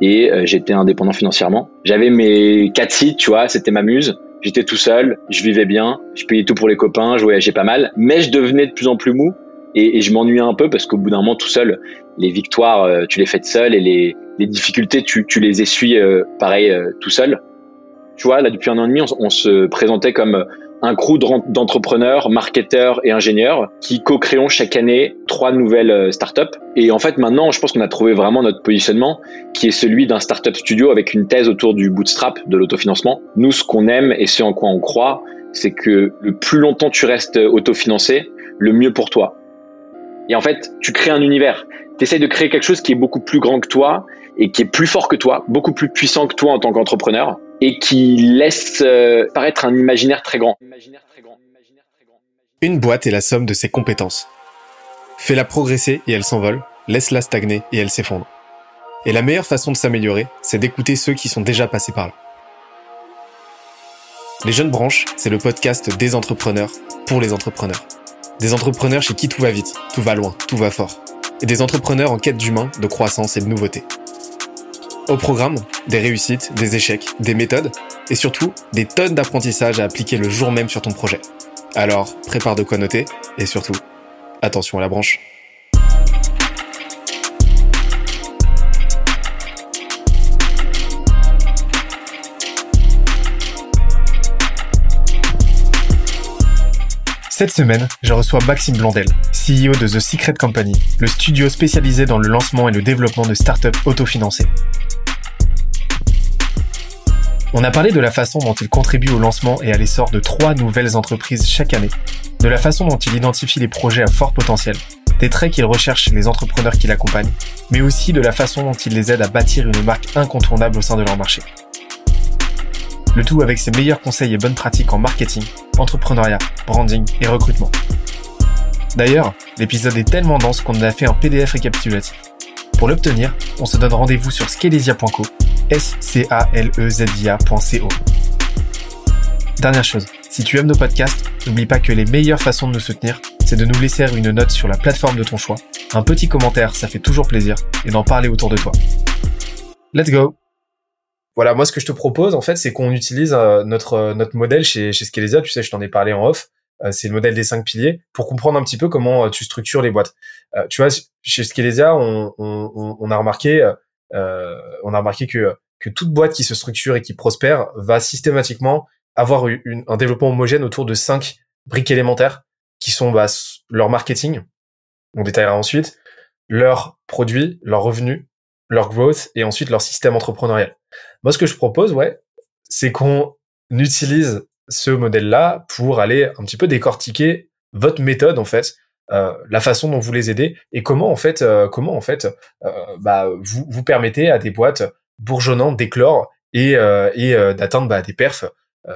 et j'étais indépendant financièrement. J'avais mes quatre sites, tu vois, c'était ma muse. J'étais tout seul, je vivais bien, je payais tout pour les copains, je voyageais pas mal, mais je devenais de plus en plus mou et, je m'ennuyais un peu parce qu'au bout d'un moment tout seul, les victoires, euh, tu les fais seul et les, les difficultés, tu, tu les essuies euh, pareil euh, tout seul. Tu vois, là depuis un an et demi, on, on se présentait comme un crew d'entrepreneurs, marketeurs et ingénieurs qui co-créons chaque année trois nouvelles startups. Et en fait, maintenant, je pense qu'on a trouvé vraiment notre positionnement, qui est celui d'un startup studio avec une thèse autour du bootstrap, de l'autofinancement. Nous, ce qu'on aime et ce en quoi on croit, c'est que le plus longtemps tu restes autofinancé, le mieux pour toi. Et en fait, tu crées un univers. Tu essaies de créer quelque chose qui est beaucoup plus grand que toi et qui est plus fort que toi, beaucoup plus puissant que toi en tant qu'entrepreneur et qui laisse euh, paraître un imaginaire très grand. Une boîte est la somme de ses compétences. Fais-la progresser et elle s'envole, laisse-la stagner et elle s'effondre. Et la meilleure façon de s'améliorer, c'est d'écouter ceux qui sont déjà passés par là. Les Jeunes Branches, c'est le podcast des entrepreneurs pour les entrepreneurs. Des entrepreneurs chez qui tout va vite, tout va loin, tout va fort. Et des entrepreneurs en quête d'humain, de croissance et de nouveauté. Au programme, des réussites, des échecs, des méthodes et surtout des tonnes d'apprentissages à appliquer le jour même sur ton projet. Alors, prépare de quoi noter et surtout, attention à la branche. Cette semaine, je reçois Maxime Blondel, CEO de The Secret Company, le studio spécialisé dans le lancement et le développement de startups autofinancées. On a parlé de la façon dont il contribue au lancement et à l'essor de trois nouvelles entreprises chaque année, de la façon dont il identifie les projets à fort potentiel, des traits qu'il recherche chez les entrepreneurs qui l'accompagnent, mais aussi de la façon dont il les aide à bâtir une marque incontournable au sein de leur marché. Le tout avec ses meilleurs conseils et bonnes pratiques en marketing, entrepreneuriat, branding et recrutement. D'ailleurs, l'épisode est tellement dense qu'on a fait un PDF récapitulatif. Pour l'obtenir, on se donne rendez-vous sur scalesia.co, s c a l e z i a.co. Dernière chose, si tu aimes nos podcasts, n'oublie pas que les meilleures façons de nous soutenir, c'est de nous laisser une note sur la plateforme de ton choix, un petit commentaire, ça fait toujours plaisir, et d'en parler autour de toi. Let's go voilà, moi ce que je te propose en fait, c'est qu'on utilise euh, notre euh, notre modèle chez chez Scalesia. Tu sais, je t'en ai parlé en off. Euh, c'est le modèle des cinq piliers pour comprendre un petit peu comment tu structures les boîtes. tu vois, chez Scalesia, on, on, on a remarqué on a remarqué que que toute boîte qui se structure et qui prospère va systématiquement avoir un développement homogène autour de cinq briques élémentaires qui sont bah, leur marketing, on détaillera ensuite, leurs produits, leurs revenus, leur growth et ensuite leur système entrepreneurial. Moi, ce que je propose, ouais, c'est qu'on utilise ce modèle-là pour aller un petit peu décortiquer votre méthode, en fait, euh, la façon dont vous les aidez et comment, en fait, euh, comment, en fait, euh, bah, vous, vous permettez à des boîtes bourgeonnantes d'éclore et, et d'atteindre bah, des perfs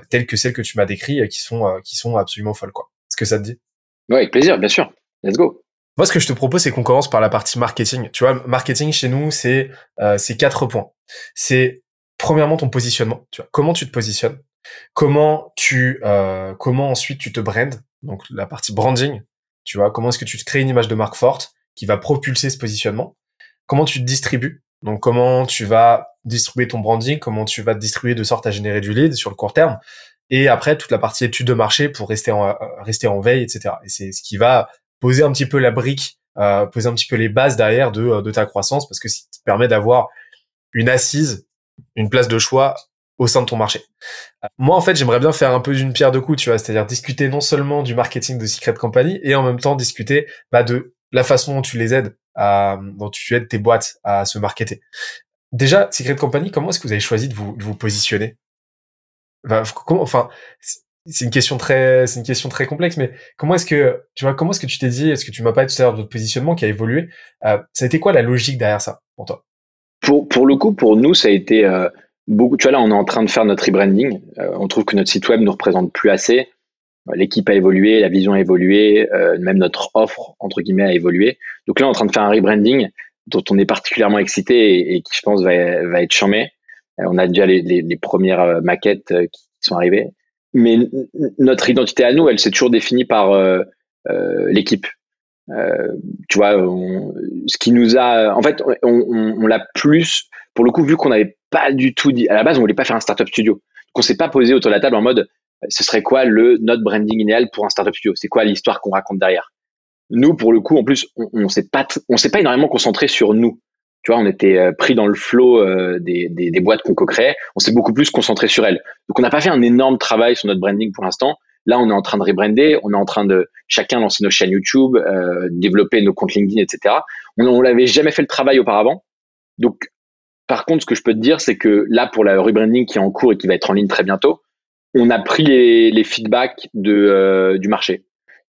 telles que celles que tu m'as décrites qui sont, qui sont absolument folles, quoi. Est-ce que ça te dit? Ouais, avec plaisir, bien sûr. Let's go. Moi, ce que je te propose, c'est qu'on commence par la partie marketing. Tu vois, marketing chez nous, c'est euh, c'est quatre points. C'est premièrement ton positionnement. Tu vois, comment tu te positionnes, comment tu euh, comment ensuite tu te brandes? Donc la partie branding. Tu vois, comment est-ce que tu te crées une image de marque forte qui va propulser ce positionnement? Comment tu te distribues? Donc comment tu vas distribuer ton branding, comment tu vas te distribuer de sorte à générer du lead sur le court terme? Et après toute la partie étude de marché pour rester en euh, rester en veille, etc. Et c'est ce qui va poser un petit peu la brique, euh, poser un petit peu les bases derrière de, euh, de ta croissance, parce que ça te permet d'avoir une assise, une place de choix au sein de ton marché. Euh, moi, en fait, j'aimerais bien faire un peu d'une pierre deux coups, tu vois, c'est-à-dire discuter non seulement du marketing de Secret Company et en même temps discuter bah, de la façon dont tu les aides, à, dont tu aides tes boîtes à se marketer. Déjà, Secret Company, comment est-ce que vous avez choisi de vous, de vous positionner? Comment, enfin, c'est une question très, c'est une question très complexe, mais comment est-ce que, tu vois, comment est-ce que tu t'es dit, est-ce que tu m'as pas tout à l'heure de votre positionnement qui a évolué, euh, ça a été quoi la logique derrière ça pour toi? Pour pour le coup, pour nous, ça a été euh, beaucoup. Tu vois là, on est en train de faire notre rebranding. Euh, on trouve que notre site web ne représente plus assez. L'équipe a évolué, la vision a évolué, euh, même notre offre entre guillemets a évolué. Donc là, on est en train de faire un rebranding dont on est particulièrement excité et, qui, je pense, va, va être charmé. on a déjà les, les, les premières maquettes qui sont arrivées mais notre identité à nous, elle s'est toujours définie par euh, euh, l'équipe. Euh, tu vois, ce qui nous a, en fait, on, on, on l'a plus pour le coup, vu qu'on n'avait pas du tout dit, à la base, on voulait pas faire un startup studio. qu'on s'est pas posé autour de la table en mode, ce serait quoi le notre branding idéal pour un startup studio? C'est quoi l'histoire qu'on raconte derrière? Nous, pour le coup, en plus, on, on s'est pas, on s'est pas énormément concentré sur nous. Tu vois, on était euh, pris dans le flot euh, des, des, des, boîtes qu'on co-créait. On s'est beaucoup plus concentré sur elles. Donc, on n'a pas fait un énorme travail sur notre branding pour l'instant. Là, on est en train de rebrander. On est en train de chacun lancer nos chaînes YouTube, euh, développer nos comptes LinkedIn, etc. On, on l'avait jamais fait le travail auparavant. Donc, par contre, ce que je peux te dire, c'est que là, pour la rebranding qui est en cours et qui va être en ligne très bientôt, on a pris les, feedbacks de, euh, du marché.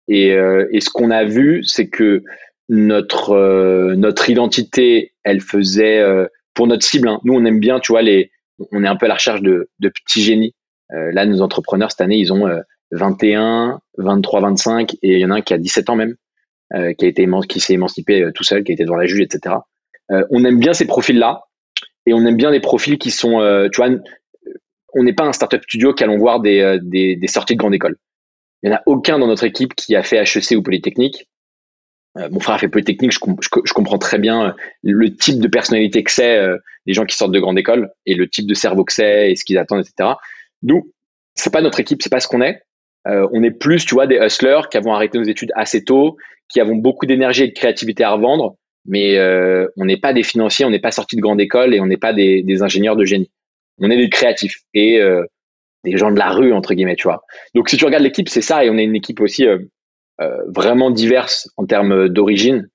Et, euh, et ce qu'on a vu, c'est que notre notre identité, elle faisait pour notre cible. Hein. Nous, on aime bien, tu vois, les, on est un peu à la recherche de, de petits génies. Là, nos entrepreneurs cette année, ils ont 21, 23, 25, et il y en a un qui a 17 ans même, qui a été qui s'est émancipé tout seul, qui a été devant la juge, etc. on aime bien ces profils-là, et on aime bien des profils qui sont, tu vois, on n'est pas un startup studio qui allons voir des, des, des sorties de grande école. Il n'y en a aucun dans notre équipe qui a fait HEC ou Polytechnique. Euh, mon frère a fait Polytechnique, je, je, comprends très bien euh, le type de personnalité que c'est, euh, les gens qui sortent de grande école, et le type de cerveau que c'est, et ce qu'ils attendent, etc. Nous, c'est pas notre équipe, c'est pas ce qu'on est. on est plus, tu vois, des hustlers qui avons arrêté nos études assez tôt, qui avons beaucoup d'énergie et de créativité à revendre, mais on n'est pas des financiers, on n'est pas sortis de grande école et on n'est pas des, ingénieurs de génie. On est des créatifs et des gens de la rue entre guillemets, tu vois. Donc si tu regardes l'équipe, c'est ça, et on est une équipe aussi euh, vraiment diverses en termes d'origine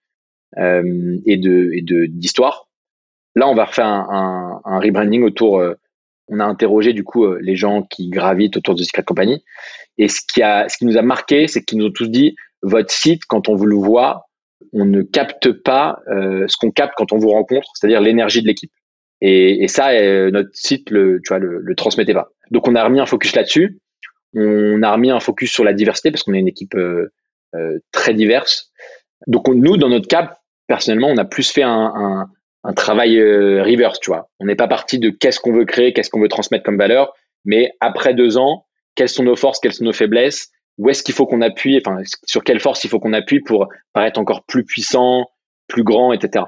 euh, et et de d'histoire. Là, on va refaire un rebranding autour. Euh, on a interrogé du coup les gens qui gravitent autour de Secret Company. Et ce qui a, ce qui nous a marqué, c'est qu'ils nous ont tous dit votre site, quand on vous le voit, on ne capte pas euh, ce qu'on capte quand on vous rencontre, c'est-à-dire l'énergie de l'équipe. Et, et, ça, notre site, le, tu vois, le, le, transmettait pas. Donc, on a remis un focus là-dessus. On a remis un focus sur la diversité parce qu'on est une équipe euh, euh, très diverses. Donc nous, dans notre cas, personnellement, on a plus fait un, un, un travail euh, reverse, tu vois. On n'est pas parti de qu'est-ce qu'on veut créer, qu'est-ce qu'on veut transmettre comme valeur, mais après deux ans, quelles sont nos forces, quelles sont nos faiblesses, où est-ce qu'il faut qu'on appuie, enfin sur quelle force il faut qu'on appuie pour paraître encore plus puissant, plus grand, etc.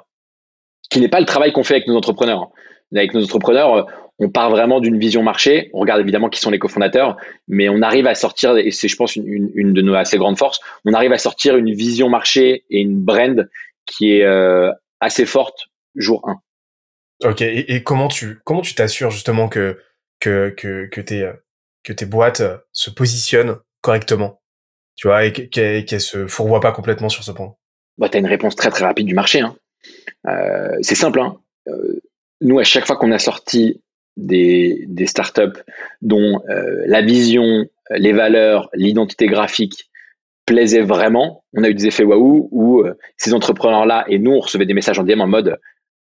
Qui n'est pas le travail qu'on fait avec nos entrepreneurs. Avec nos entrepreneurs, on part vraiment d'une vision marché. On regarde évidemment qui sont les cofondateurs, mais on arrive à sortir, et c'est je pense une, une, de nos assez grandes forces, on arrive à sortir une vision marché et une brand qui est euh, assez forte jour 1. Ok, et, et comment tu comment tu t'assures justement que que que que tes que tes boîtes se positionnent correctement, tu vois, et qu'elles qu se fourvoient pas complètement sur ce point? Bah, tu as une réponse très très rapide du marché. Hein. Euh, c'est simple. Hein. Euh, nous, à chaque fois qu'on a sorti des, des startups dont euh, la vision, les valeurs, l'identité graphique plaisaient vraiment. On a eu des effets waouh où euh, ces entrepreneurs-là et nous, on recevait des messages en DM en mode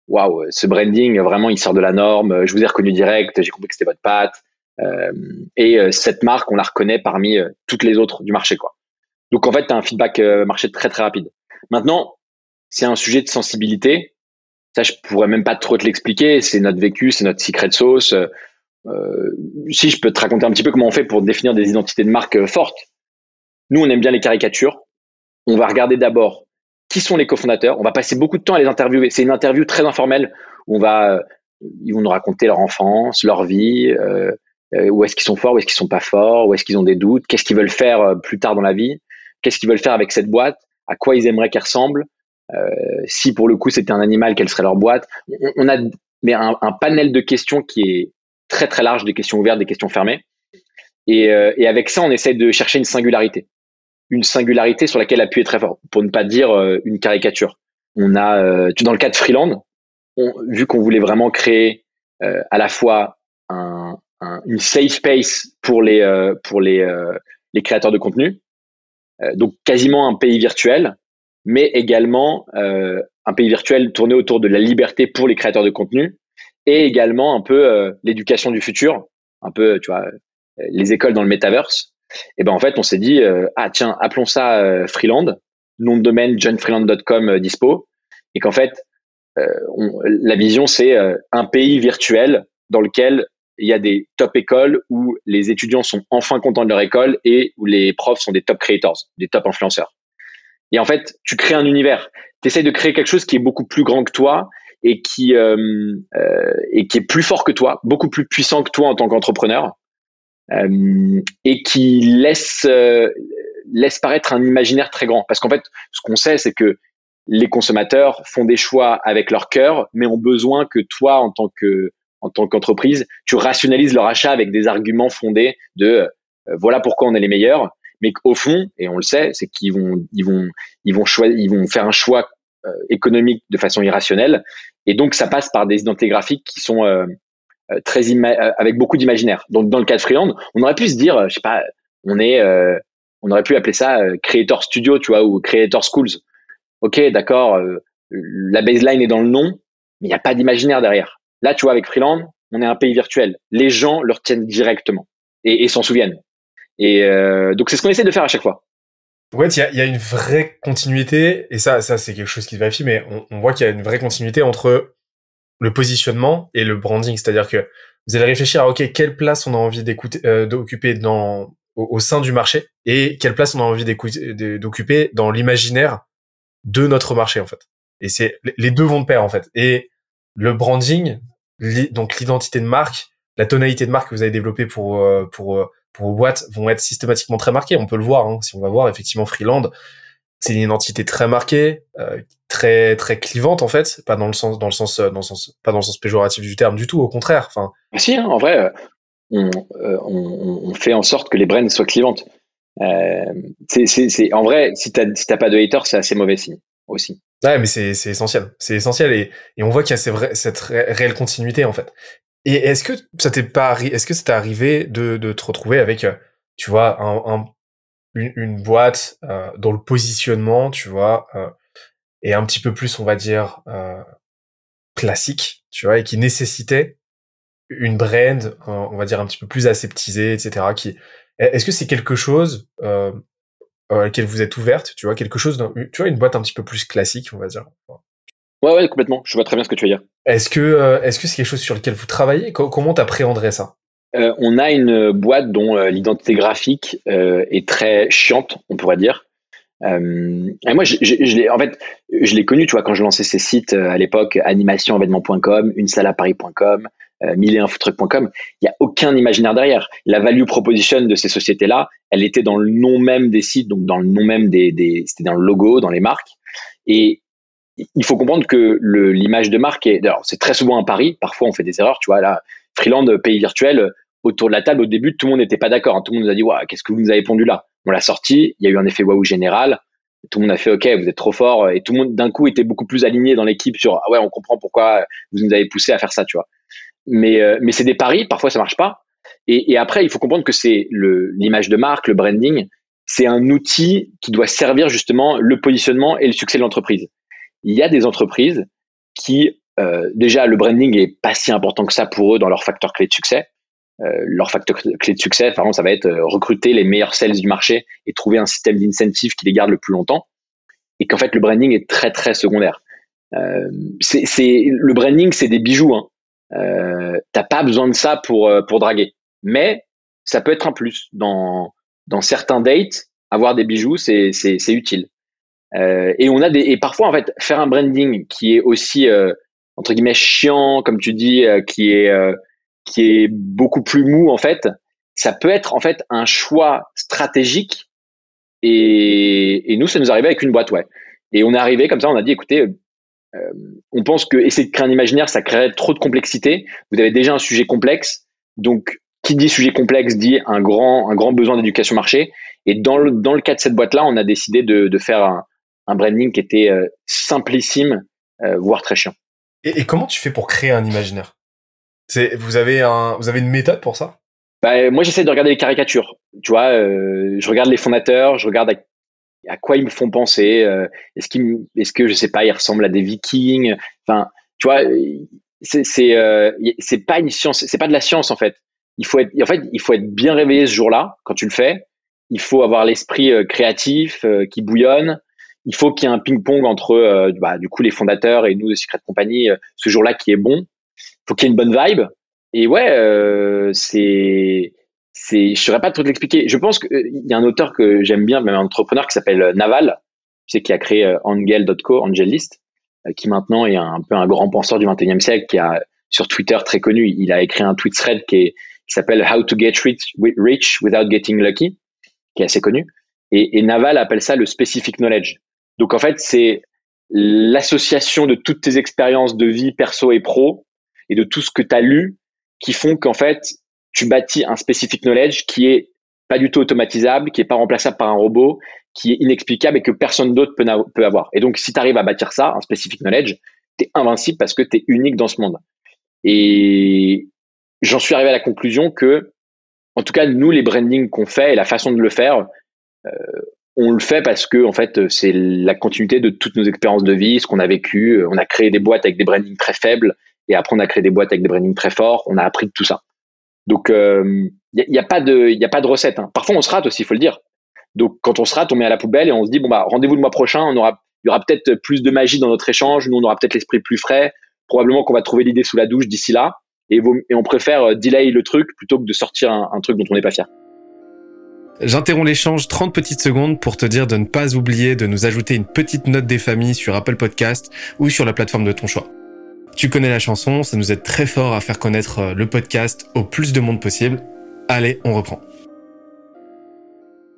waouh, ce branding vraiment il sort de la norme. Je vous ai reconnu direct, j'ai compris que c'était votre patte. Euh, et cette marque, on la reconnaît parmi toutes les autres du marché, quoi. Donc en fait, tu as un feedback marché très très rapide. Maintenant, c'est un sujet de sensibilité ça, je pourrais même pas trop te l'expliquer. C'est notre vécu, c'est notre secret sauce. Euh, si je peux te raconter un petit peu comment on fait pour définir des identités de marque euh, fortes. Nous, on aime bien les caricatures. On va regarder d'abord qui sont les cofondateurs. On va passer beaucoup de temps à les interviewer. C'est une interview très informelle où on va, euh, ils vont nous raconter leur enfance, leur vie, euh, euh où est-ce qu'ils sont forts, où est-ce qu'ils sont pas forts, où est-ce qu'ils ont des doutes, qu'est-ce qu'ils veulent faire plus tard dans la vie, qu'est-ce qu'ils veulent faire avec cette boîte, à quoi ils aimeraient qu'elle ressemble, si pour le coup c'était un animal, quelle serait leur boîte on, a mais un, panel de questions qui est très très large, des questions ouvertes, des questions fermées. Et, et avec ça, on essaie de chercher une singularité, une singularité sur laquelle appuyer très fort, pour ne pas dire euh, une caricature. On a, dans le cas de Freeland, vu qu'on voulait vraiment créer à la fois un, un, une safe space pour les créateurs de contenu, donc quasiment un pays virtuel mais également euh, un pays virtuel tourné autour de la liberté pour les créateurs de contenu et également un peu euh, l'éducation du futur, un peu, tu vois, euh, les écoles dans le metaverse. Et ben en fait, on s'est dit euh, ah tiens, appelons ça Freeland, nom de domaine johnfreeland.com dispo, et qu'en fait, on, la vision c'est un pays virtuel dans lequel il y a des top écoles où les étudiants sont enfin contents de leur école et où les profs sont des top creators, des top influenceurs. Et en fait, tu crées un univers. Tu de créer quelque chose qui est beaucoup plus grand que toi et qui euh, euh, et qui est plus fort que toi, beaucoup plus puissant que toi en tant qu'entrepreneur, euh, et qui laisse euh, laisse paraître un imaginaire très grand. Parce qu'en fait, ce qu'on sait, c'est que les consommateurs font des choix avec leur cœur, mais ont besoin que toi, en tant que en tant qu'entreprise, tu rationalises leur achat avec des arguments fondés de euh, voilà pourquoi on est les meilleurs, mais qu'au fond, et on le sait, c'est qu'ils vont ils vont ils vont choisir, ils vont faire un choix euh, économique de façon irrationnelle, et donc ça passe par des identités graphiques qui sont euh, très avec beaucoup d'imaginaire. Donc dans le cas de Freeland, on aurait pu se dire, je sais pas, on est on aurait pu appeler ça Creator Studio, tu vois, ou Creator Schools. Ok, d'accord, la baseline est dans le nom, mais il n'y a pas d'imaginaire derrière. Là, tu vois, avec Freeland, on est un pays virtuel. Les gens le retiennent directement et, s'en souviennent. Et euh, donc, c'est ce qu'on essaie de faire à chaque fois. Ouais, il y a, une vraie continuité, et ça, ça c'est quelque chose qui vérifie, mais on voit qu'il y a une vraie continuité entre le positionnement et le branding. C'est-à-dire que vous allez réfléchir à, OK, quelle place on a envie d'écouter, euh, d'occuper dans, au, sein du marché, et quelle place on a envie d'occuper dans l'imaginaire de notre marché, en fait. Et c'est, les deux vont de pair, en fait. Et le branding, donc l'identité de marque, la tonalité de marque que vous avez développée pour euh, pour euh, pour vos boîtes vont être systématiquement très marquées. On peut le voir hein, si on va voir effectivement Freeland, c'est une identité très marquée, euh, très très clivante en fait, pas dans le sens dans le sens dans le sens pas dans le sens péjoratif du terme du tout, au contraire. Enfin. Si, hein, en vrai, on, on, on, fait en sorte que les brands soient clivantes. Euh, c'est en vrai, si t'as si t'as pas de haters, c'est assez mauvais signe aussi. Ouais, mais c'est essentiel. C'est essentiel et, et on voit qu'il y a cette réelle continuité en fait. Et est-ce que ça t'est pas est-ce que ça t'est arrivé de, de te retrouver avec euh, tu vois un, un une, une, boîte euh, dont le positionnement tu vois euh, est un petit peu plus on va dire euh, classique tu vois et qui nécessitait une brand on va dire un petit peu plus aseptisée etc qui est-ce que c'est quelque chose euh, à laquelle vous êtes ouverte tu vois quelque chose tu vois une boîte un petit peu plus classique on va dire? Ouais, ouais, complètement. Je vois très bien ce que tu veux dire. Est-ce que euh, est-ce que c'est quelque chose sur lequel vous travaillez? Comment t'appréhenderais ça? Euh, On a une boîte dont euh, l'identité graphique euh, est très chiante, on pourrait dire. Moi, je, je, en fait, je l'ai connu, tu vois, quand je lançais ces sites à l'époque, animationévénement.com, une salle à Paris.com, mille et un il y a aucun imaginaire derrière. La value proposition de ces sociétés-là, elle était dans le nom même des sites, donc dans le nom même des, des c'était dans le logo, dans les marques. Et il faut comprendre que l'image de marque est, c'est très souvent un pari. Parfois, on fait des erreurs. Tu vois, là, Freeland, pays virtuel, autour de la table, au début, tout le monde n'était pas d'accord. Hein. Tout le monde nous a dit, waouh, qu'est-ce que vous nous avez pondu là? On l'a sorti. Il y a eu un effet waouh général. Tout le monde a fait, OK, vous êtes trop fort. Et tout le monde, d'un coup, était beaucoup plus aligné dans l'équipe sur, ah ouais, on comprend pourquoi vous nous avez poussé à faire ça, tu vois. Mais, euh, mais c'est des paris. Parfois, ça marche pas. Et, et après, il faut comprendre que c'est l'image de marque, le branding, c'est un outil qui doit servir justement le positionnement et le succès de l'entreprise il y a des entreprises qui, euh, déjà, le branding est pas si important que ça pour eux dans leur facteur clé de succès. Euh, leur facteur clé de succès, par exemple, ça va être euh, recruter les meilleurs sales du marché et trouver un système d'incentive qui les garde le plus longtemps. Et qu'en fait, le branding est très, très secondaire. Euh, c'est, le branding, c'est des bijoux. Hein. Euh, T'as pas besoin de ça pour, euh, pour draguer. Mais ça peut être un plus. Dans, dans certains dates, avoir des bijoux, c'est, c'est, utile. Et on a des et parfois en fait faire un branding qui est aussi entre guillemets chiant comme tu dis qui est qui est beaucoup plus mou en fait ça peut être en fait un choix stratégique. Et, nous ça nous arrivait avec une boîte ouais. Et on est arrivé comme ça on a dit écoutez on pense que essayer de créer un imaginaire ça créerait trop de complexité. Vous avez déjà un sujet complexe. Donc qui dit sujet complexe dit un grand un grand besoin d'éducation marché. Et dans le dans le cas de cette boîte là on a décidé de, de faire un, un branding qui était euh, simplissime, euh, voire très chiant. Et, et, comment tu fais pour créer un imaginaire? Vous avez une méthode pour ça? Bah, moi j'essaie de regarder les caricatures. Tu vois, euh, je regarde les fondateurs, je regarde à, quoi ils me font penser. Euh, est-ce qu'ils est-ce que je sais pas, ils ressemblent à des Vikings? Enfin, tu vois, c'est euh, pas une science, c'est pas de la science en fait. Il faut être en fait il faut être bien réveillé ce jour-là quand tu le fais. Il faut avoir l'esprit créatif qui bouillonne il faut qu'il y ait un ping-pong entre euh, bah, du coup les fondateurs et nous de Secret Company euh, ce jour-là qui est bon. Faut qu'il y ait une bonne vibe. Et ouais, euh, c'est c'est je saurais pas trop l'expliquer. Je pense qu'il y a un auteur que j'aime bien, même un entrepreneur qui s'appelle Naval, tu sais qui a créé Angel.co, Angel List. qui maintenant est un, peu un grand penseur du 21e siècle, qui a sur Twitter très connu, il a écrit un tweet thread qui, s'appelle How to get rich, without getting lucky, qui est assez connu. Et Naval appelle ça le specific knowledge. Donc en fait, c'est l'association de toutes tes expériences de vie perso et pro et de tout ce que tu as lu qui font qu'en fait, tu bâtis un specific knowledge qui est pas du tout automatisable, qui est pas remplaçable par un robot, qui est inexplicable et que personne d'autre peut, peut avoir. Et donc, si tu arrives à bâtir ça, un specific knowledge, tu es invincible parce que tu es unique dans ce monde. Et j'en suis arrivé à la conclusion que, en tout cas, nous, les brandings qu'on fait et la façon de le faire, euh, on le fait parce que, en fait, c'est la continuité de toutes nos expériences de vie, ce qu'on a vécu. On a créé des boîtes avec des brandings très faibles et après, on a créé des boîtes avec des brandings très forts. On a appris de tout ça. Donc, il euh, n'y a, a, pas de, a pas de recette. Hein. Parfois, on se rate aussi, il faut le dire. Donc, quand on se rate, on met à la poubelle et on se dit bon bah rendez-vous le mois prochain. On aura, il y aura peut-être plus de magie dans notre échange. Nous, on aura peut-être l'esprit plus frais. Probablement qu'on va trouver l'idée sous la douche d'ici là. Et, et, on préfère euh, delay le truc plutôt que de sortir un, un truc dont on n'est pas fier. J'interromps l'échange 30 petites secondes pour te dire de ne pas oublier de nous ajouter une petite note des familles sur Apple Podcast ou sur la plateforme de ton choix. Tu connais la chanson, ça nous aide très fort à faire connaître euh, le podcast au plus de monde possible. Allez, on reprend.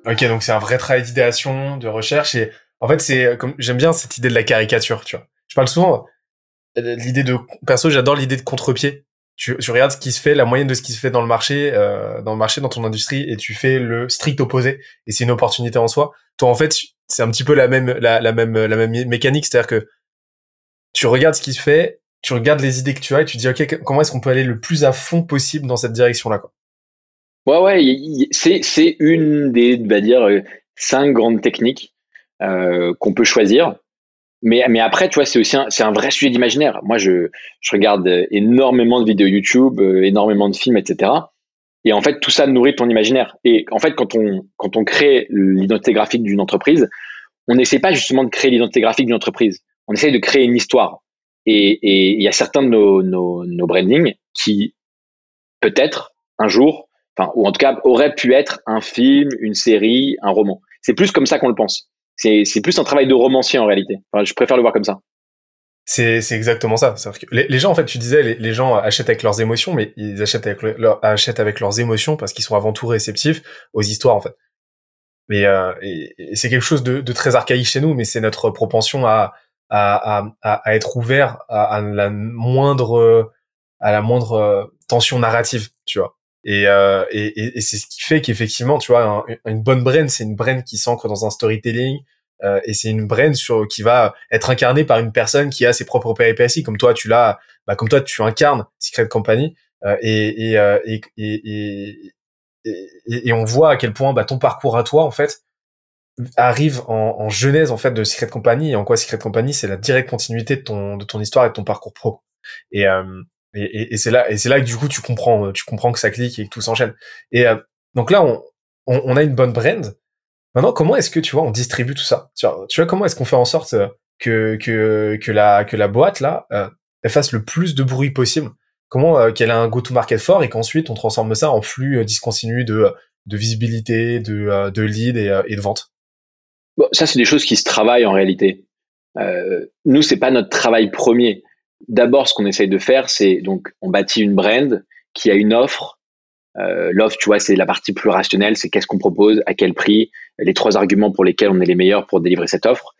Ok, donc c'est un vrai travail d'idéation, de recherche et en fait c'est euh, comme j'aime bien cette idée de la caricature, tu vois. Je parle souvent euh, l'idée de perso, j'adore l'idée de contre-pied. Tu, tu, regardes ce qui se fait, la moyenne de ce qui se fait dans le marché, euh, dans le marché, dans ton industrie, et tu fais le strict opposé. Et c'est une opportunité en soi. Toi, en fait, c'est un petit peu la même, la, même, la même mécanique, c'est-à-dire que tu regardes ce qui se fait tu regardes les idées que tu as et tu dis ok comment est-ce qu'on peut aller le plus à fond possible dans cette direction là quoi? Ouais ouais c'est c'est une des va dire euh, cinq grandes techniques euh, qu'on peut choisir. Mais, mais après, tu vois, c'est aussi un, c'est un vrai sujet d'imaginaire. Moi, je, je regarde énormément de vidéos YouTube, euh, énormément de films, etc. Et en fait, tout ça nourrit ton imaginaire. Et en fait, quand on, quand on crée l'identité graphique d'une entreprise, on n'essaie pas justement de créer l'identité graphique d'une entreprise. On essaie de créer une histoire. Et il y a certains de nos, nos, brandings qui, peut-être, un jour, enfin, ou en tout cas, auraient pu être un film, une série, un roman. C'est plus comme ça qu'on le pense. C'est plus un travail de romancier en réalité. Je préfère le voir comme ça. C'est exactement ça. Que les, gens, en fait, tu disais, les, gens achètent avec leurs émotions, mais ils achètent avec, leur, achètent avec leurs émotions parce qu'ils sont avant tout réceptifs aux histoires, en fait. Mais euh, c'est quelque chose de, très archaïque chez nous, mais c'est notre propension à, à, à, à être ouvert à, à, la moindre à la moindre euh, tension narrative, tu vois. Et, euh, et, et c'est ce qui fait qu'effectivement, tu vois, une bonne brain, c'est une brain qui s'ancre dans un storytelling, euh, et c'est une brain sur qui va être incarnée par une personne qui a ses propres péripéties, comme toi, tu l'as, bah, comme toi, tu incarnes Secret Company, euh, et, et, euh, et, et, et, et, on voit à quel point bah, ton parcours à toi, en fait, arrive en, en, genèse en fait de Secret Company et en quoi Secret Company c'est la directe continuité de ton de ton histoire et de ton parcours pro. Et euh, et, et c'est là et c'est là que du coup tu comprends tu comprends que ça clique et que tout s'enchaîne. Et euh, donc là on, on, on a une bonne brand. Maintenant comment est-ce que tu vois on distribue tout ça? Tu vois, tu vois comment est-ce qu'on fait en sorte que que que la que la boîte là euh, elle fasse le plus de bruit possible? Comment euh, qu'elle a un go-to-market fort et qu'ensuite on transforme ça en flux euh, discontinu de de visibilité de de lead et, et de vente? Bon, ça, c'est des choses qui se travaillent en réalité. Euh, nous, c'est pas notre travail premier. D'abord, ce qu'on essaye de faire, c'est donc on bâtit une brand qui a une offre. Euh, L'offre, tu vois, c'est la partie plus rationnelle, c'est qu'est-ce qu'on propose, à quel prix, les trois arguments pour lesquels on est les meilleurs pour délivrer cette offre.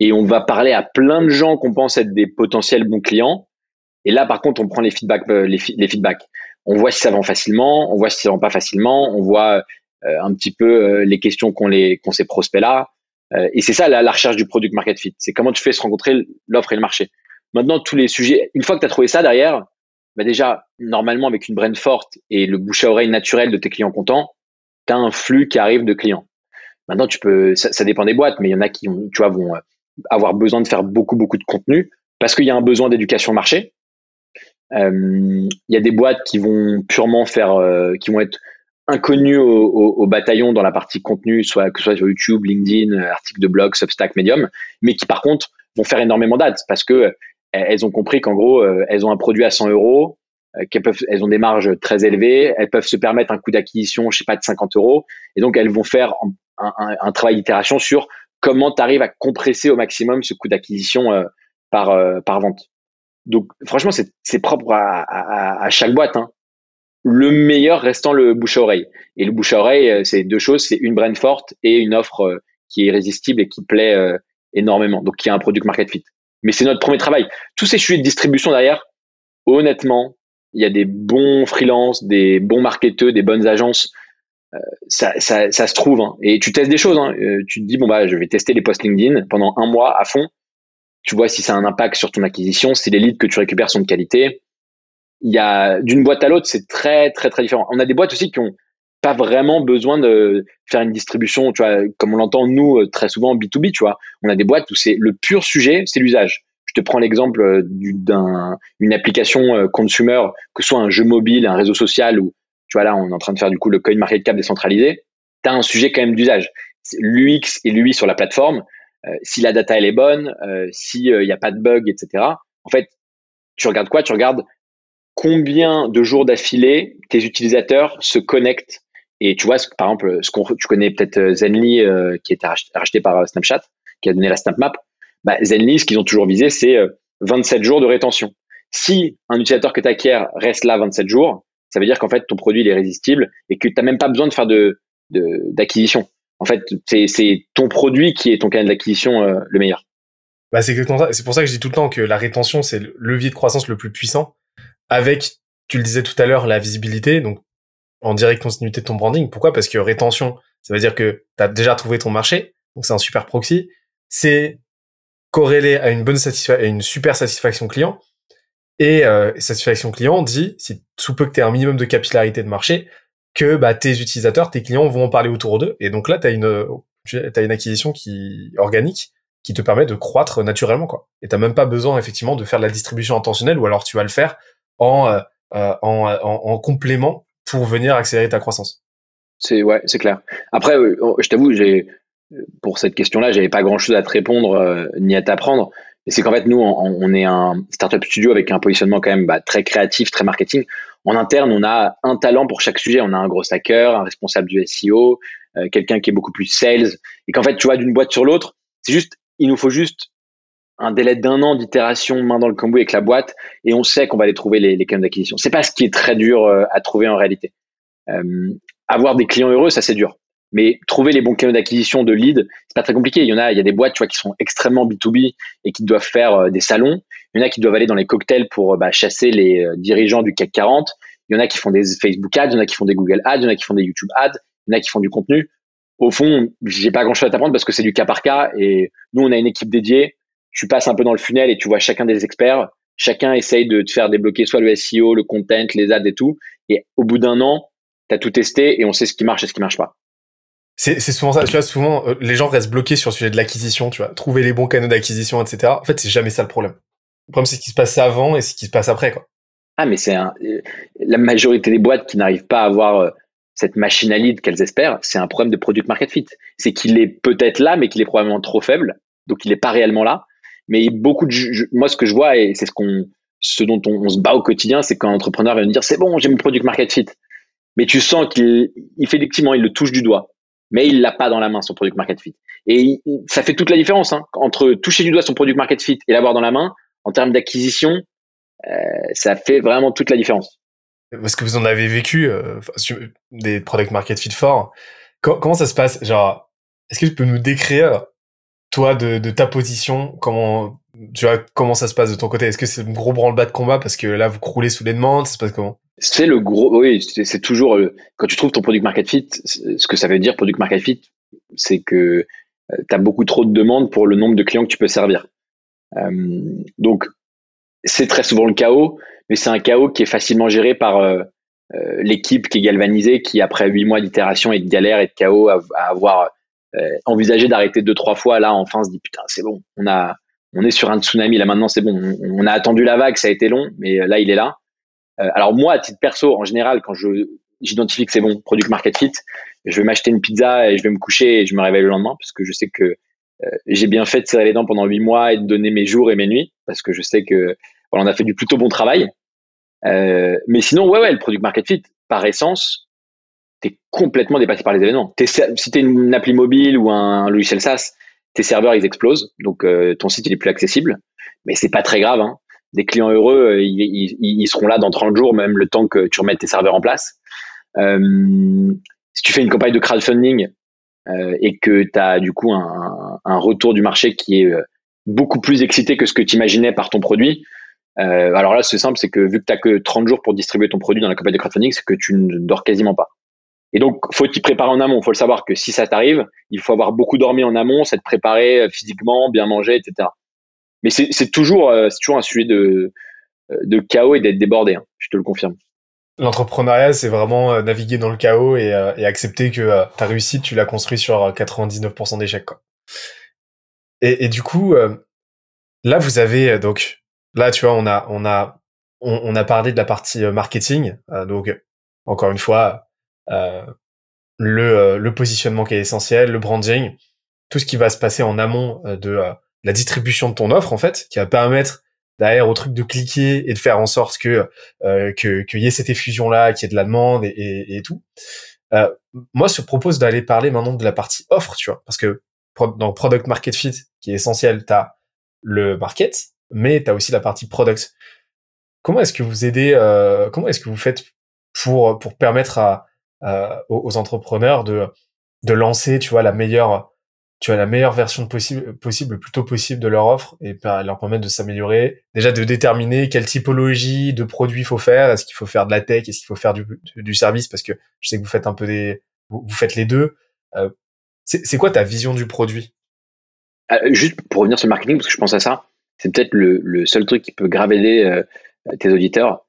Et on va parler à plein de gens qu'on pense être des potentiels bons clients. Et là, par contre, on prend les feedbacks, euh, les, feedbacks. On voit si ça vend facilement, on voit si ça vend pas facilement, on voit euh, un petit peu les questions qu'on les qu'on ces prospects là. Euh, et c'est ça la, la, recherche du product market fit. C'est comment tu fais se rencontrer l'offre et le marché. Maintenant, tous les sujets, une fois que tu as trouvé ça derrière, bah déjà, normalement, avec une brand forte et le bouche à oreille naturel de tes clients contents, tu as un flux qui arrive de clients. Maintenant, tu peux, ça, ça dépend des boîtes, mais il y en a qui, tu vois, vont euh, avoir besoin de faire beaucoup, beaucoup de contenu parce qu'il y a un besoin d'éducation marché. Euh, il y a des boîtes qui vont purement faire, euh, qui vont être inconnus au, au, au, bataillon dans la partie contenu, soit que ce soit sur YouTube, LinkedIn, euh, articles de blog, Substack, Medium, mais qui par contre vont faire énormément d'ads parce que euh, elles ont compris qu'en gros euh, elles ont un produit à 100 euros, qu'elles peuvent, elles ont des marges très élevées, elles peuvent se permettre un coût d'acquisition, je sais pas, de 50 euros, et donc elles vont faire un, un, un travail d'itération sur comment tu à compresser au maximum ce coût d'acquisition par, euh, par vente. Donc franchement, c'est propre à, à, à, chaque boîte. Hein. Le meilleur restant le bouche à oreille. Et le bouche à oreille, euh, c'est deux choses, c'est une brand forte et une offre euh, qui est irrésistible et qui plaît énormément. Donc qui a un produit market fit. Mais c'est notre premier travail. Tous ces sujets de distribution derrière, honnêtement, il y a des bons freelances, des bons marketeurs, des bonnes agences. ça, se trouve. Hein. Et tu testes des choses. Hein. tu te dis, bon, bah, je vais tester les posts LinkedIn pendant un mois à fond tu vois si ça a un impact sur ton acquisition, si les leads que tu récupères sont de qualité. Il y a d'une boîte à l'autre, c'est très très très différent. On a des boîtes aussi qui ont pas vraiment besoin de faire une distribution, tu vois, comme on l'entend nous euh, très souvent B2B, tu vois. On a des boîtes où c'est le pur sujet, c'est l'usage. Je te prends l'exemple euh, d'une application euh, consumer, que ce soit un jeu mobile, un réseau social, ou tu vois là, on est en train de faire du coup le coin market cap décentralisé. Tu as un sujet quand même d'usage. L'UX et l'UI sur la plateforme, si la data elle est bonne, euh, s'il n'y a pas de bug, etc. En fait, tu regardes quoi? Tu regardes combien de jours d'affilée tes utilisateurs se connectent. Et tu vois, par exemple, ce qu'on, tu connais peut-être euh, Zenly qui a été racheté par Snapchat, qui a donné la SnapMap. Bah, Zenly, ce qu'ils ont toujours visé, c'est 27 jours de rétention. Si un utilisateur que tu acquiers reste là 27 jours, ça veut dire qu'en fait ton produit il est résistible et que tu n'as même pas besoin de faire de, d'acquisition en fait, c'est ton produit qui est ton canal d'acquisition euh, le meilleur. Bah, c'est. C'est pour ça que je dis tout le temps que la rétention, c'est le levier de croissance le plus puissant. Avec, tu le disais tout à l'heure, la visibilité, donc en direct continuité de ton branding. Pourquoi? Parce que rétention, ça veut dire que tu as déjà trouvé ton marché, donc c'est un super proxy. C'est corrélé à une bonne satisfaction, une super satisfaction client. Et euh, satisfaction client dit, si sous peu que tu un minimum de capillarité de marché, que bah, tes utilisateurs, tes clients vont en parler autour d'eux. Et donc là, tu as une, as une acquisition qui organique qui te permet de croître naturellement. Quoi. Et tu même pas besoin effectivement de faire de la distribution intentionnelle ou alors tu vas le faire en, euh, euh, en, en, en, complément pour venir accélérer ta croissance. C'est ouais, c'est clair. Après, euh, je t'avoue, j'ai pour cette question-là, j'avais pas grand-chose à te répondre ni à t'apprendre. Et c'est qu'en fait, nous, on, on, est un startup studio avec un positionnement quand même bah, très créatif, très marketing en interne, on a un talent pour chaque sujet. On a un gros hacker, un responsable du SEO, euh, quelqu'un qui est beaucoup plus sales. Et qu'en fait, tu vois, d'une boîte sur l'autre, c'est juste, il nous faut juste un délai d'un an d'itération main dans le cambouis avec la boîte et on sait qu'on va aller trouver les, les canaux d'acquisition. C'est pas ce qui est très dur euh, à trouver en réalité. Euh, avoir des clients heureux, ça c'est dur. Mais trouver les bons canaux d'acquisition de lead, c'est pas très compliqué. Il y en a, il y a des boîtes, tu vois, qui sont extrêmement B2B et qui doivent faire des salons. Il y en a qui doivent aller dans les cocktails pour bah, chasser les euh, dirigeants du CAC 40. Il y en a qui font des Facebook ads, il y en a qui font des Google ads, il y en a qui font des YouTube ads, il y en a qui font du contenu. Au fond, j'ai pas grand chose à t'apprendre parce que c'est du cas par cas et nous, on a une équipe dédiée. Tu passes un peu dans le funnel et tu vois chacun des experts. Chacun essaye de te faire débloquer soit le SEO, le content, les ads et tout. Et au bout d'un an, tu as tout testé et on sait ce qui marche et ce qui marche pas. C'est souvent ça, tu vois, souvent, euh, les gens restent bloqués sur le sujet de l'acquisition, tu vois, trouver les bons canaux d'acquisition, etc. En fait, c'est jamais ça le problème. Le problème, c'est ce qui se passe avant et ce qui se passe après, quoi. Ah, mais c'est un... la majorité des boîtes qui n'arrivent pas à avoir euh, cette machine à lead qu'elles espèrent, c'est un problème de product market fit. C'est qu'il est peut-être là, mais qu'il est probablement trop faible, donc il n'est pas réellement là. Mais beaucoup de, moi, ce que je vois et c'est ce qu'on, ce dont on, se bat au quotidien, c'est quand un entrepreneur vient nous dire c'est bon, j'ai mon product market fit. Mais tu sens qu'il, effectivement, il le touche du doigt, mais il l'a pas dans la main son product market fit. Et ça fait toute la différence hein, entre toucher du doigt son product market fit et l'avoir dans la main en termes d'acquisition, euh, ça fait vraiment toute la différence. Parce que vous en avez vécu euh, des product market fit forts. comment ça se passe? Genre, est-ce que tu peux nous décrire toi de, ta position Comment tu vois comment ça se passe de ton côté? Est-ce que c'est un gros branle-bas de combat parce que là vous croulez sous les demandes? Ça se passe comment? C'est le gros. Oui, c'est toujours euh, quand tu trouves ton product market fit. Ce que ça veut dire product market fit, c'est que tu as beaucoup trop de demandes pour le nombre de clients que tu peux servir. Euh, donc, c'est très souvent le chaos, mais c'est un chaos qui est facilement géré par euh, euh, l'équipe qui est galvanisée, qui après huit mois d'itération et de galère et de chaos, à, avoir envisagé d'arrêter deux trois fois, là enfin se dit putain c'est bon, on a on est sur un tsunami là maintenant c'est bon, on, a attendu la vague, ça a été long, mais là il est là. alors moi à titre perso, en général, quand je j'identifie que c'est bon, product market fit, je vais m'acheter une pizza et je vais me coucher et je me réveille le lendemain parce que je sais que euh, j'ai bien fait de serrer les dents pendant huit mois et de donner mes jours et mes nuits parce que je sais que voilà, on a fait du plutôt bon travail. Euh, mais sinon, ouais, ouais, le product market fit, par essence, t'es complètement dépassé par les événements. Es, si t'es une appli mobile ou un logiciel SaaS, tes serveurs ils explosent, donc ton site il est plus accessible, mais c'est pas très grave. Hein. Des clients heureux, ils, ils, seront là dans 30 jours, même le temps que tu remettes tes serveurs en place. si tu fais une campagne de crowdfunding et que tu as du coup un, retour du marché qui est beaucoup plus excité que ce que tu imaginais par ton produit, euh, alors là, c'est simple, c'est que vu que tu que 30 jours pour distribuer ton produit dans la campagne de crowdfunding, c'est que tu ne dors quasiment pas. Et donc, faut t'y préparer en amont. Faut le savoir que si ça t'arrive, il faut avoir beaucoup dormi en amont, s'être préparé euh, physiquement, bien manger, etc. Mais c'est toujours, euh, toujours un sujet de, de chaos et d'être débordé. Hein, je te le confirme. L'entrepreneuriat, c'est vraiment naviguer dans le chaos et, accepter que ta réussite, tu l'as construit sur 99% d'échecs. Et, du coup, là, vous avez donc là, tu vois, on a, on a, on, a parlé de la partie euh, marketing. Euh, donc, encore une fois, euh, le, le positionnement qui est essentiel, le branding, tout ce qui va se passer en amont de la distribution de ton offre, en fait, qui va permettre derrière au truc de cliquer et de faire en sorte que que qu'il y ait cette effusion là, qu'il y ait de la demande et, et, et tout. Euh, moi, je propose d'aller parler maintenant de la partie offre, tu vois, parce que dans product market fit, qui est essentiel, tu as le market, mais tu as aussi la partie product. Comment est-ce que vous aidez, euh, comment est-ce que vous faites pour, pour permettre à, aux, entrepreneurs de, de lancer, tu vois, la meilleure, tu vois, la meilleure version possible, possible, le plus tôt possible de leur offre et leur permettre de s'améliorer. Déjà de déterminer quelle typologie de produits il faut faire. Est-ce qu'il faut faire de la tech? Est-ce qu'il faut faire du, du service? Parce que je sais que vous faites un peu des, vous, faites les deux. Euh, c'est quoi ta vision du produit? Euh, juste pour revenir sur le marketing, parce que je pense à ça, c'est peut-être le, seul truc qui peut grave aider euh, tes auditeurs.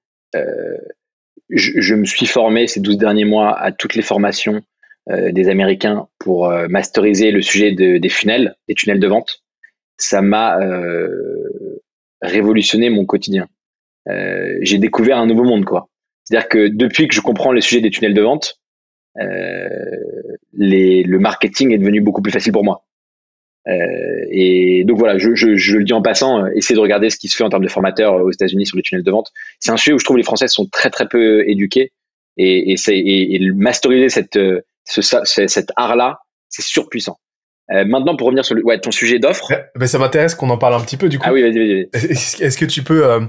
Euh, je, me suis formé ces 12 derniers mois à toutes les formations euh, des Américains pour masteriser le sujet des funnels, des tunnels de vente. Ça m'a révolutionné mon quotidien. J'ai découvert un nouveau monde, quoi. C'est-à-dire que depuis que je comprends le sujet des tunnels de vente, les, le marketing est devenu beaucoup plus facile pour moi. Euh, et donc voilà, je, je, je, le dis en passant, euh, essayez de regarder ce qui se fait en termes de formateurs euh, aux États-Unis sur les tunnels de vente. C'est un sujet où je trouve les Français sont très très peu éduqués et, et, et, et masteriser cette, ce, cet art-là, c'est surpuissant. Euh, maintenant, pour revenir sur le, ouais, ton sujet d'offre. Mais ça m'intéresse qu'on en parle un petit peu du coup. Ah oui, vas-y, vas-y. Est-ce que tu peux euh,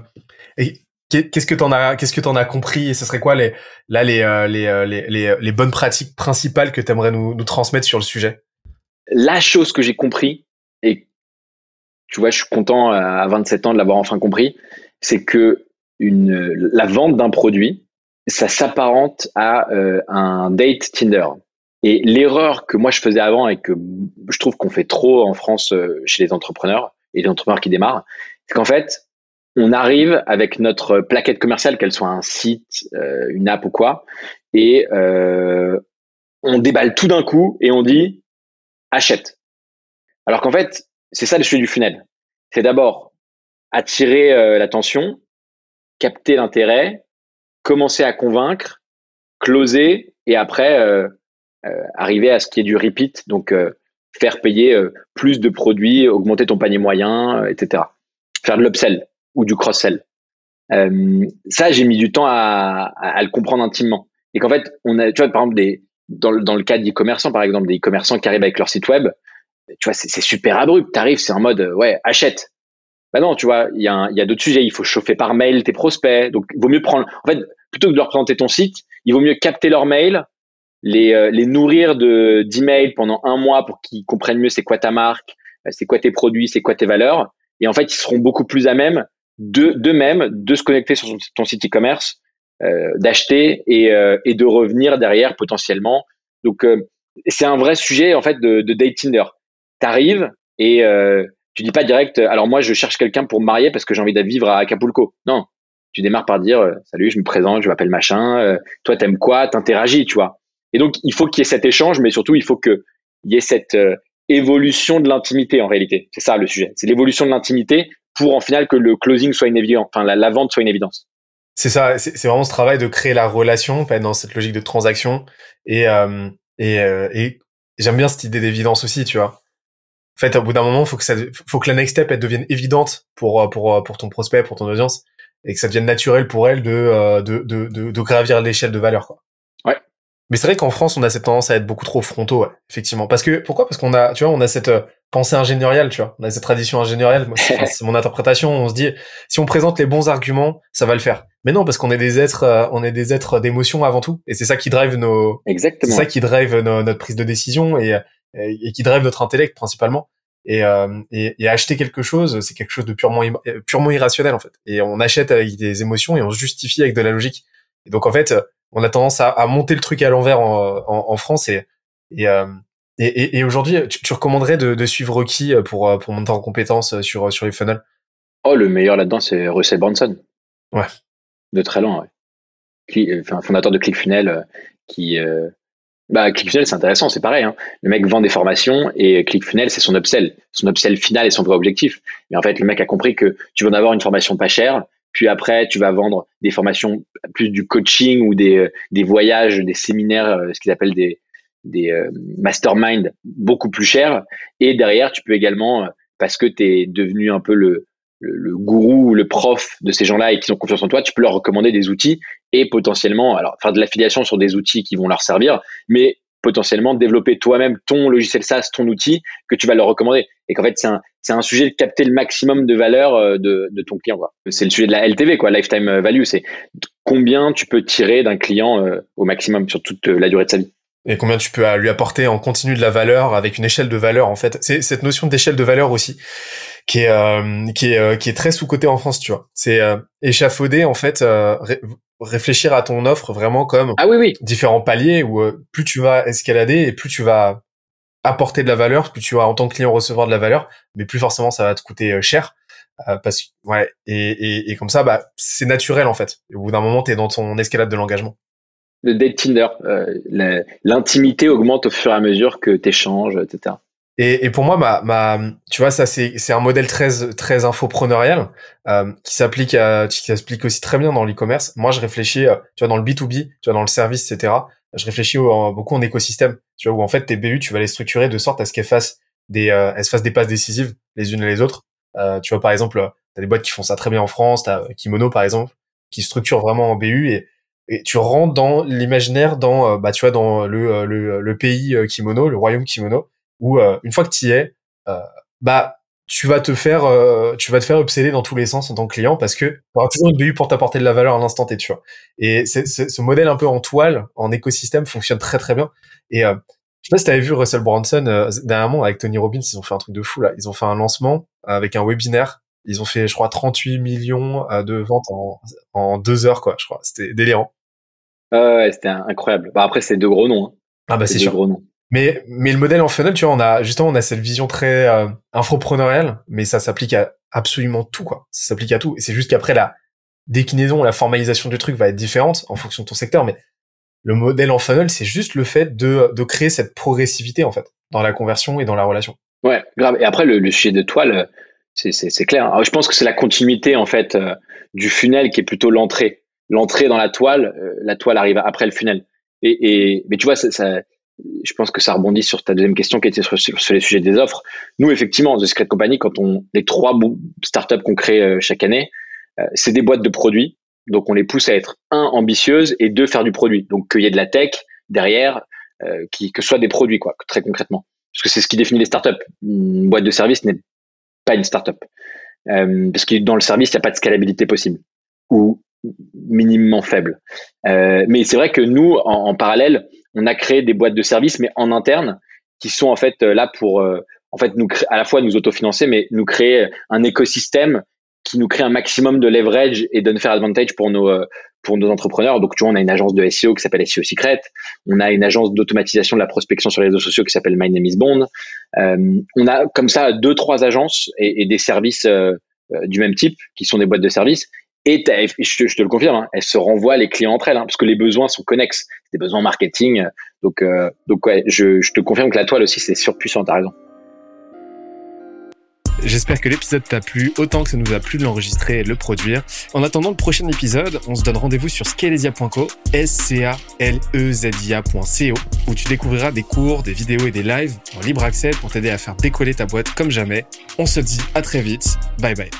Qu'est-ce que t'en as Qu'est-ce que t'en as compris Et ce serait quoi les là les les, les, les, les bonnes pratiques principales que tu aimerais nous, nous transmettre sur le sujet? La chose que j'ai compris, et tu vois, je suis content à 27 ans de l'avoir enfin compris, c'est que une, la vente d'un produit, ça s'apparente à euh, un date Tinder. Et l'erreur que moi je faisais avant et que je trouve qu'on fait trop en France euh, chez les entrepreneurs et les entrepreneurs qui démarrent, c'est qu'en fait, on arrive avec notre plaquette commerciale, qu'elle soit un site, euh, une app ou quoi, et on déballe tout d'un coup et on dit achète. Alors qu'en fait, c'est ça le sujet du funnel. C'est d'abord attirer euh, l'attention, capter l'intérêt, commencer à convaincre, closer et après euh, euh, arriver à ce qui est du repeat, donc faire payer plus de produits, augmenter ton panier moyen, etc. Faire de l'upsell ou du cross-sell. ça, j'ai mis du temps à, à, le comprendre intimement. Et qu'en fait, on a, tu vois, par exemple, des, dans, dans le cas d'e-commerçants, par exemple, des e-commerçants qui arrivent avec leur site web, tu vois, c'est super abrupt. T'arrives, c'est en mode, ouais, achète. Bah non, tu vois, il y a, y a d'autres sujets. Il faut chauffer par mail tes prospects. Donc, il vaut mieux prendre, en fait, plutôt que de leur présenter ton site, il vaut mieux capter leur mail, les, euh, les nourrir de d'emails pendant un mois pour qu'ils comprennent mieux c'est quoi ta marque, euh, c'est quoi tes produits, c'est quoi tes valeurs. Et en fait, ils seront beaucoup plus à même de d'eux-mêmes de se connecter sur ton site e-commerce d'acheter et, euh, et de revenir derrière potentiellement. Donc euh, c'est un vrai sujet en fait de, de date. T'arrives et tu dis pas direct. Alors moi je cherche quelqu'un pour me marier parce que j'ai envie de vivre à Acapulco. Non, tu démarres par dire salut, je me présente, je m'appelle machin. toi t'aimes quoi? T'interagis, tu vois. Et donc il faut qu'il y ait cet échange, mais surtout il faut que il y ait cette évolution de l'intimité en réalité. C'est ça le sujet. C'est l'évolution de l'intimité pour en final que le closing soit une évidence, enfin la, la vente soit une évidence. C'est ça, c'est vraiment ce travail de créer la relation, pas dans cette logique de transaction. Et, euh, et, euh, et j'aime bien cette idée d'évidence aussi, tu vois. En fait, au bout d'un moment, faut que ça, faut que la next step elle devienne évidente pour euh, pour pour ton prospect, pour ton audience, et que ça devienne naturel pour elle de de de, de, de gravir l'échelle de valeur, quoi. Ouais, Mais c'est vrai qu'en France, on a cette tendance à être beaucoup trop frontaux, ouais, effectivement. Parce que pourquoi? Parce qu'on a, tu vois, on a cette euh, pensée ingénieriale, tu vois, on a cette tradition ingénieriale. C'est mon interprétation. On se dit, si on présente les bons arguments, ça va le faire. Mais non, parce qu'on est des êtres, euh, on est des êtres d'émotion avant tout, et c'est ça qui drive nos, exactement, c'est ça qui drive notre prise de décision et, et, qui drive notre intellect principalement. Et, euh, et, et, acheter quelque chose, c'est quelque chose de purement purement irrationnel en fait. Et on achète avec des émotions et on se justifie avec de la logique. Et donc en fait, on a tendance à, à monter le truc à l'envers en, en, en, France et et, euh, et, et aujourd'hui, tu, tu, recommanderais de, de, suivre qui pour pour monter en compétence sur sur les funnels? Oh, le meilleur là-dedans, c'est Russell Brunson. Ouais. De très loin, ouais. enfin, fondateur de ClickFunnels, qui euh, bah, ClickFunnels, c'est intéressant, c'est pareil. Hein. Le mec vend des formations et ClickFunnels, c'est son upsell. Son upsell final et son vrai objectif. Mais en fait, le mec a compris que tu vas en avoir une formation pas chère, puis après, tu vas vendre des formations plus du coaching ou des, euh, voyages, des séminaires, euh, ce qu'ils appellent des, euh, mastermind beaucoup plus chers. Et derrière, tu peux également, parce que tu es devenu un peu le, le, le, gourou ou le prof de ces gens-là et qu'ils ont confiance en toi, tu peux leur recommander des outils et potentiellement, faire de l'affiliation sur des outils qui vont leur servir, mais potentiellement développer toi-même ton logiciel SaaS, ton outil que tu vas leur recommander. Et qu'en fait, c'est un, c'est un sujet de capter le maximum de valeur euh, de, de ton client. C'est le sujet de la LTV, quoi, lifetime value. C'est combien tu peux tirer d'un client euh, au maximum sur toute la durée de sa vie. Et combien tu peux lui apporter en continu de la valeur avec une échelle de valeur en fait. C'est cette notion d'échelle de valeur aussi qui est euh, qui est euh, qui est très sous côté en France, tu vois. C'est euh, échafauder en fait réfléchir à ton offre vraiment comme ah oui, oui. différents paliers où plus tu vas escalader et plus tu vas apporter de la valeur, plus tu vas en tant que client recevoir de la valeur, mais plus forcément ça va te coûter cher. parce que ouais et, et, et comme ça bah c'est naturel en fait. au bout d'un moment tu es dans ton escalade de l'engagement. Le date Tinder, l'intimité augmente au fur et à mesure que tu échanges, etc. Et, et, pour moi, ma, ma, tu vois, ça c'est un modèle très très infopreneurial euh, qui s'applique qui s'applique aussi très bien dans l'e-commerce. Moi, je réfléchis, euh, tu vois, dans le B 2 B, tu vois, dans le service, etc. Je réfléchis beaucoup en écosystème, tu vois, où en fait tes BU, tu vas les structurer de sorte à ce qu'elles fassent des, euh, elles se fassent des passes décisives les unes et les autres. Euh, tu vois, par exemple, t'as des boîtes qui font ça très bien en France, t'as Kimono par exemple, qui structure vraiment en BU et tu rentres dans l'imaginaire, dans bah tu vois dans le, le pays Kimono, le royaume Kimono où euh, une fois que tu y es, euh, bah tu vas te faire euh, tu vas te faire obséder dans tous les sens en tant que client parce que tu auras toujours une BU pour t'apporter de la valeur à l'instant T, tu vois. Et c'est, ce modèle un peu en toile, en écosystème fonctionne très très bien. Et euh, je sais pas si t'avais vu Russell Brunson euh, dernièrement avec Tony Robbins, ils ont fait un truc de fou là. Ils ont fait un lancement avec un webinaire. Ils ont fait, je crois, 38 millions de ventes en, en deux heures, quoi. Je crois, c'était délirant. ouais, c'était incroyable. Bah après, c'est deux gros noms. Hein. Ah bah c'est sûr. Gros noms. Mais, mais le modèle en funnel, tu vois, on a justement on a cette vision très euh, infopreneuriale, mais ça s'applique à absolument tout, quoi. Ça s'applique à tout. Et c'est juste qu'après la déclinaison, la formalisation du truc va être différente en fonction de ton secteur, mais le modèle en funnel, c'est juste le fait de, de créer cette progressivité en fait dans la conversion et dans la relation. Ouais, grave. Et après le, le sujet de toile, c'est c'est clair. Je pense que c'est la continuité en fait euh, du funnel qui est plutôt l'entrée. L'entrée dans la toile, euh, la toile arrive après le funnel. Et, et mais tu vois, ça, ça je pense que ça rebondit sur ta deuxième question qui était sur, les sujets des offres. Nous, effectivement, The Secret Company, quand on les trois startups qu'on crée euh, chaque année, euh, c'est des boîtes de produits. Donc, on les pousse à être un ambitieuses et deux faire du produit. Donc, qu'il y ait de la tech derrière, euh, que ce soit des produits, quoi, très concrètement. Parce que c'est ce qui définit les startups. Une boîte de service n'est pas une startup. Parce que dans le service, il n'y a pas de scalabilité possible ou minimement faible. Mais c'est vrai que nous, en parallèle, on a créé des boîtes de services, mais en interne, qui sont en fait euh, là pour euh, en fait nous à la fois nous autofinancer, mais nous créer un écosystème qui nous crée un maximum de leverage et d'unfair advantage pour nos euh, pour nos entrepreneurs. Donc tu vois, on a une agence de SEO qui s'appelle SEO Secret, on a une agence d'automatisation de la prospection sur les réseaux sociaux qui s'appelle My Name is Bond. on a comme ça deux trois agences et des services du même type qui sont des boîtes de services et je, te le confirme, hein, elles se renvoient les clients entre elles, hein, parce que les besoins sont connexes. Des besoins marketing. Donc, euh, donc ouais, je, te confirme que la toile aussi, c'est surpuissant, t'as raison. J'espère que l'épisode t'a plu autant que ça nous a plu de l'enregistrer et de le produire. En attendant le prochain épisode, on se donne rendez-vous sur scalesia.co, s c a l e z i où tu découvriras des cours, des vidéos et des lives en libre accès pour t'aider à faire décoller ta boîte comme jamais. On se dit à très vite. Bye bye.